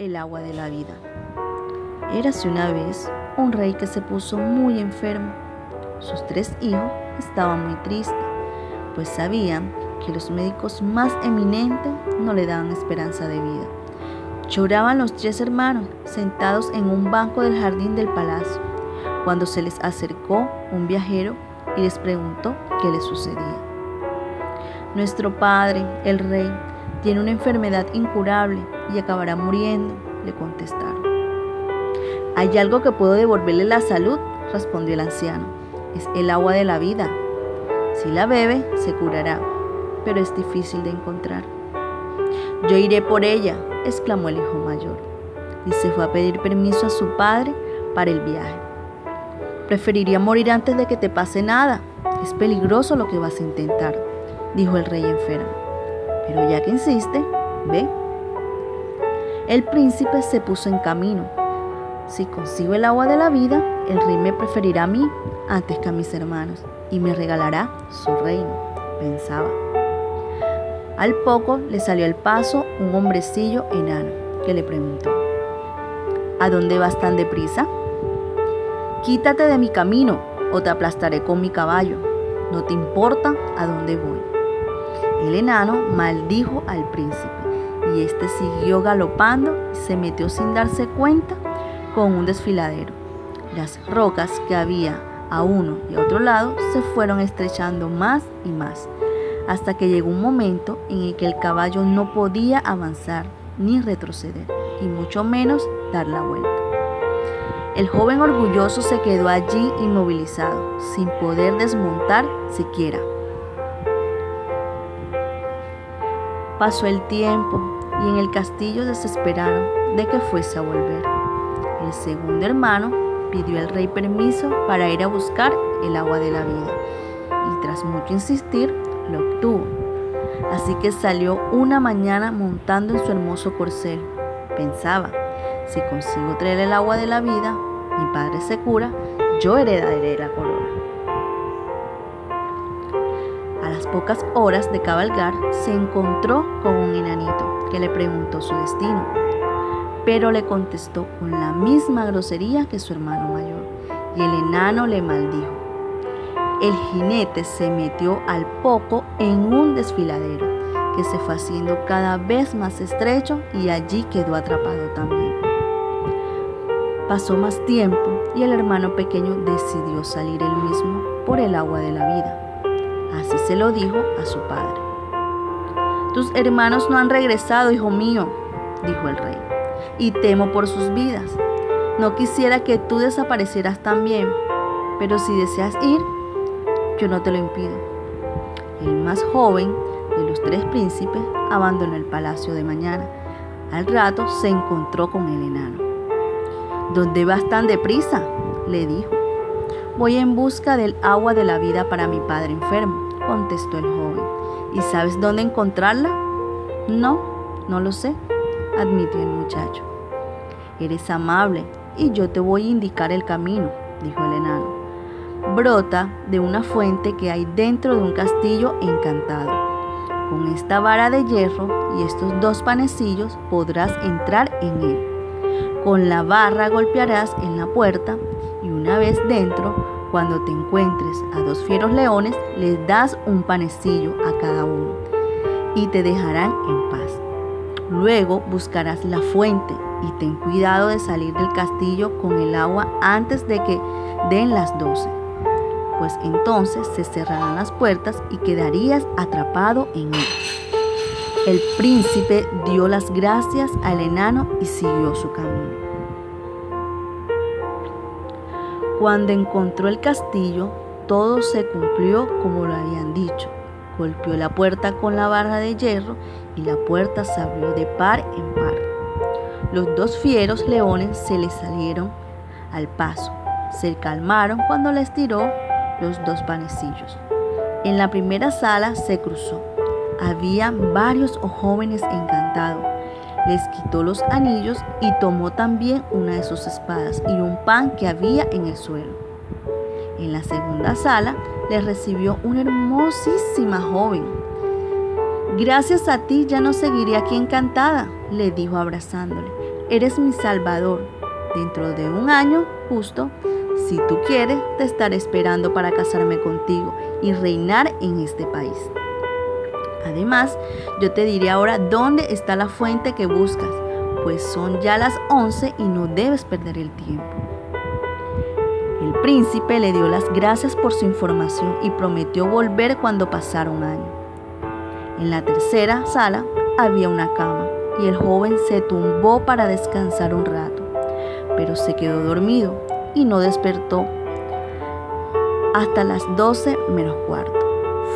el agua de la vida. Érase una vez un rey que se puso muy enfermo. Sus tres hijos estaban muy tristes, pues sabían que los médicos más eminentes no le daban esperanza de vida. Lloraban los tres hermanos sentados en un banco del jardín del palacio, cuando se les acercó un viajero y les preguntó qué les sucedía. Nuestro padre, el rey, tiene una enfermedad incurable y acabará muriendo, le contestaron. ¿Hay algo que puedo devolverle la salud? respondió el anciano. Es el agua de la vida. Si la bebe, se curará, pero es difícil de encontrar. Yo iré por ella, exclamó el hijo mayor, y se fue a pedir permiso a su padre para el viaje. Preferiría morir antes de que te pase nada. Es peligroso lo que vas a intentar, dijo el rey enfermo. Pero ya que insiste, ve. El príncipe se puso en camino. Si consigo el agua de la vida, el rey me preferirá a mí antes que a mis hermanos y me regalará su reino, pensaba. Al poco le salió al paso un hombrecillo enano que le preguntó, ¿A dónde vas tan deprisa? Quítate de mi camino o te aplastaré con mi caballo. No te importa a dónde voy. El enano maldijo al príncipe y éste siguió galopando y se metió sin darse cuenta con un desfiladero. Las rocas que había a uno y a otro lado se fueron estrechando más y más hasta que llegó un momento en el que el caballo no podía avanzar ni retroceder, y mucho menos dar la vuelta. El joven orgulloso se quedó allí inmovilizado, sin poder desmontar siquiera. Pasó el tiempo y en el castillo desesperaron de que fuese a volver. El segundo hermano pidió al rey permiso para ir a buscar el agua de la vida y tras mucho insistir lo obtuvo. Así que salió una mañana montando en su hermoso corcel. Pensaba, si consigo traer el agua de la vida, mi padre se cura, yo heredaré la corona. Pocas horas de cabalgar, se encontró con un enanito que le preguntó su destino, pero le contestó con la misma grosería que su hermano mayor, y el enano le maldijo el jinete se metió al poco en un desfiladero que se fue haciendo cada vez más estrecho y allí quedó atrapado también. Pasó más tiempo y el hermano pequeño decidió salir él mismo por el agua de la vida. Así se lo dijo a su padre. Tus hermanos no han regresado, hijo mío, dijo el rey, y temo por sus vidas. No quisiera que tú desaparecieras también, pero si deseas ir, yo no te lo impido. El más joven de los tres príncipes abandonó el palacio de mañana. Al rato se encontró con el enano. ¿Dónde vas tan deprisa? le dijo. Voy en busca del agua de la vida para mi padre enfermo, contestó el joven. ¿Y sabes dónde encontrarla? No, no lo sé, admitió el muchacho. Eres amable y yo te voy a indicar el camino, dijo el enano brota de una fuente que hay dentro de un castillo encantado. Con esta vara de hierro y estos dos panecillos podrás entrar en él. Con la barra golpearás en la puerta y una vez dentro, cuando te encuentres a dos fieros leones, les das un panecillo a cada uno y te dejarán en paz. Luego buscarás la fuente y ten cuidado de salir del castillo con el agua antes de que den las doce pues entonces se cerrarán las puertas y quedarías atrapado en él. El príncipe dio las gracias al enano y siguió su camino. Cuando encontró el castillo, todo se cumplió como lo habían dicho. Golpeó la puerta con la barra de hierro y la puerta se abrió de par en par. Los dos fieros leones se le salieron al paso. Se calmaron cuando les tiró los dos panecillos. En la primera sala se cruzó. Había varios jóvenes encantados. Les quitó los anillos y tomó también una de sus espadas y un pan que había en el suelo. En la segunda sala les recibió una hermosísima joven. Gracias a ti ya no seguiré aquí encantada, le dijo abrazándole. eres mi salvador. Dentro de un año justo, si tú quieres, te estaré esperando para casarme contigo y reinar en este país. Además, yo te diré ahora dónde está la fuente que buscas, pues son ya las 11 y no debes perder el tiempo. El príncipe le dio las gracias por su información y prometió volver cuando pasara un año. En la tercera sala había una cama y el joven se tumbó para descansar un rato, pero se quedó dormido y no despertó hasta las 12 menos cuarto.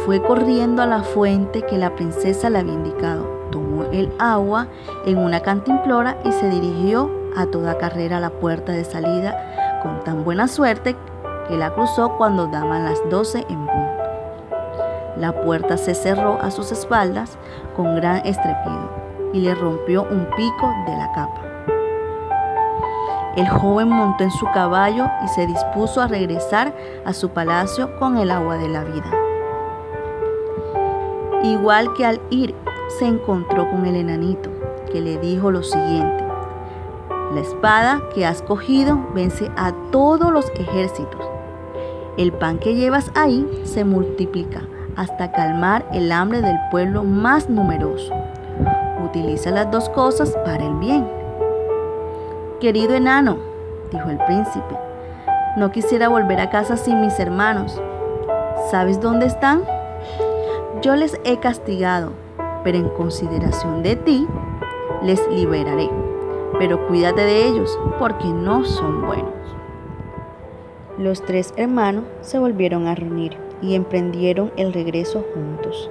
Fue corriendo a la fuente que la princesa le había indicado, tomó el agua en una cantimplora y se dirigió a toda carrera a la puerta de salida con tan buena suerte que la cruzó cuando daban las 12 en punto. La puerta se cerró a sus espaldas con gran estrepito y le rompió un pico de la capa. El joven montó en su caballo y se dispuso a regresar a su palacio con el agua de la vida. Igual que al ir, se encontró con el enanito, que le dijo lo siguiente. La espada que has cogido vence a todos los ejércitos. El pan que llevas ahí se multiplica hasta calmar el hambre del pueblo más numeroso. Utiliza las dos cosas para el bien. Querido enano, dijo el príncipe, no quisiera volver a casa sin mis hermanos. ¿Sabes dónde están? Yo les he castigado, pero en consideración de ti, les liberaré. Pero cuídate de ellos, porque no son buenos. Los tres hermanos se volvieron a reunir y emprendieron el regreso juntos.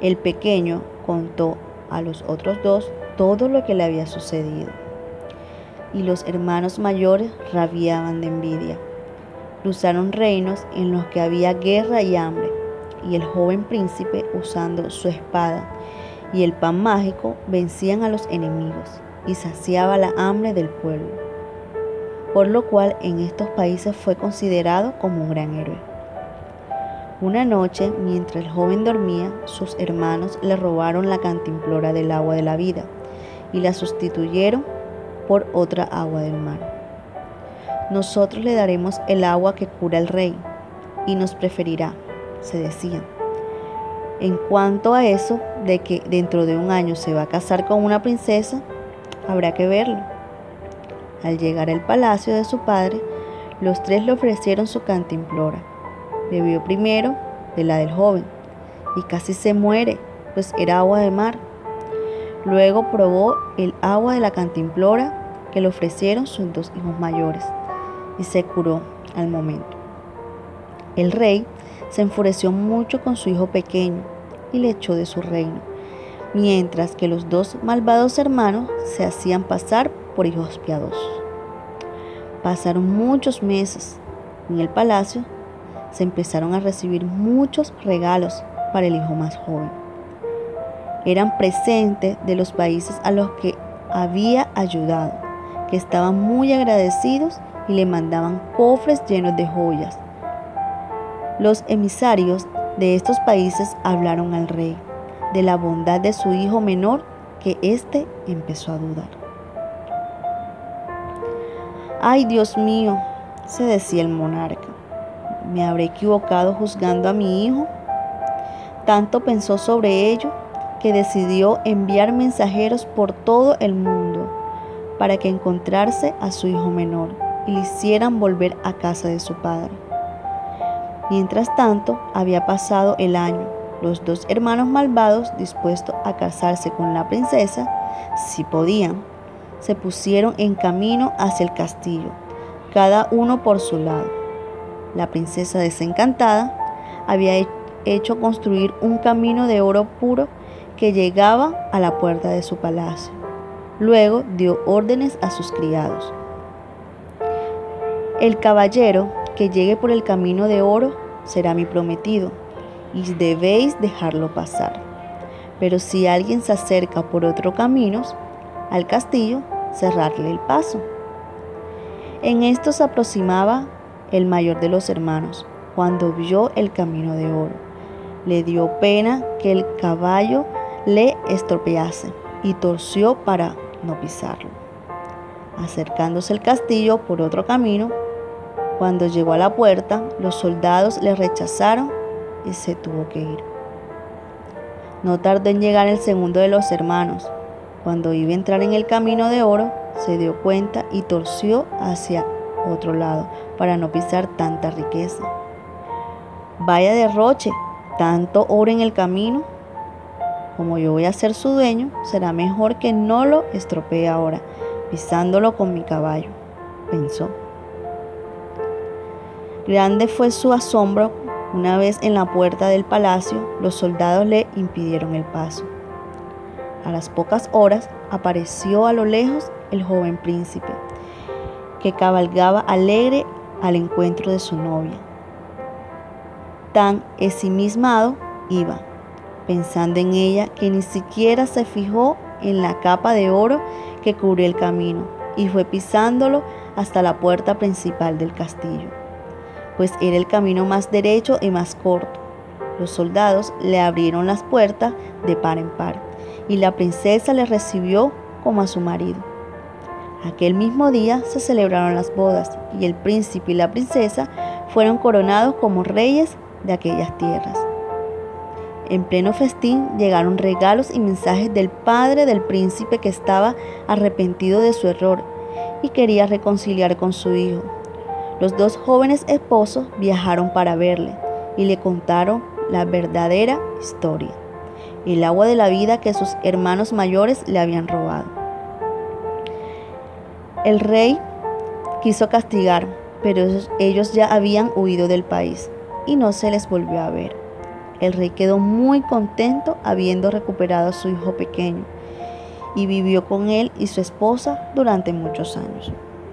El pequeño contó a los otros dos todo lo que le había sucedido. Y los hermanos mayores rabiaban de envidia. Cruzaron reinos en los que había guerra y hambre y el joven príncipe, usando su espada y el pan mágico, vencían a los enemigos y saciaba la hambre del pueblo, por lo cual en estos países fue considerado como un gran héroe. Una noche, mientras el joven dormía, sus hermanos le robaron la cantimplora del agua de la vida y la sustituyeron por otra agua del mar. Nosotros le daremos el agua que cura el rey y nos preferirá se decía. En cuanto a eso de que dentro de un año se va a casar con una princesa, habrá que verlo. Al llegar al palacio de su padre, los tres le ofrecieron su cantimplora. Bebió primero de la del joven y casi se muere, pues era agua de mar. Luego probó el agua de la cantimplora que le ofrecieron sus dos hijos mayores y se curó al momento. El rey se enfureció mucho con su hijo pequeño y le echó de su reino, mientras que los dos malvados hermanos se hacían pasar por hijos piadosos. Pasaron muchos meses. En el palacio se empezaron a recibir muchos regalos para el hijo más joven. Eran presentes de los países a los que había ayudado, que estaban muy agradecidos y le mandaban cofres llenos de joyas, los emisarios de estos países hablaron al rey de la bondad de su hijo menor que éste empezó a dudar. Ay, Dios mío, se decía el monarca, ¿me habré equivocado juzgando a mi hijo? Tanto pensó sobre ello que decidió enviar mensajeros por todo el mundo para que encontrase a su hijo menor y le hicieran volver a casa de su padre. Mientras tanto, había pasado el año. Los dos hermanos malvados, dispuestos a casarse con la princesa, si podían, se pusieron en camino hacia el castillo, cada uno por su lado. La princesa desencantada había hecho construir un camino de oro puro que llegaba a la puerta de su palacio. Luego dio órdenes a sus criados. El caballero que llegue por el camino de oro será mi prometido, y debéis dejarlo pasar. Pero si alguien se acerca por otro camino al castillo, cerrarle el paso. En esto se aproximaba el mayor de los hermanos, cuando vio el camino de oro. Le dio pena que el caballo le estropease y torció para no pisarlo. Acercándose al castillo por otro camino, cuando llegó a la puerta, los soldados le rechazaron y se tuvo que ir. No tardó en llegar el segundo de los hermanos. Cuando iba a entrar en el camino de oro, se dio cuenta y torció hacia otro lado para no pisar tanta riqueza. Vaya derroche, tanto oro en el camino. Como yo voy a ser su dueño, será mejor que no lo estropee ahora, pisándolo con mi caballo, pensó. Grande fue su asombro una vez en la puerta del palacio, los soldados le impidieron el paso. A las pocas horas apareció a lo lejos el joven príncipe, que cabalgaba alegre al encuentro de su novia. Tan ensimismado iba, pensando en ella que ni siquiera se fijó en la capa de oro que cubrió el camino y fue pisándolo hasta la puerta principal del castillo pues era el camino más derecho y más corto. Los soldados le abrieron las puertas de par en par y la princesa le recibió como a su marido. Aquel mismo día se celebraron las bodas y el príncipe y la princesa fueron coronados como reyes de aquellas tierras. En pleno festín llegaron regalos y mensajes del padre del príncipe que estaba arrepentido de su error y quería reconciliar con su hijo. Los dos jóvenes esposos viajaron para verle y le contaron la verdadera historia, el agua de la vida que sus hermanos mayores le habían robado. El rey quiso castigar, pero ellos ya habían huido del país y no se les volvió a ver. El rey quedó muy contento habiendo recuperado a su hijo pequeño y vivió con él y su esposa durante muchos años.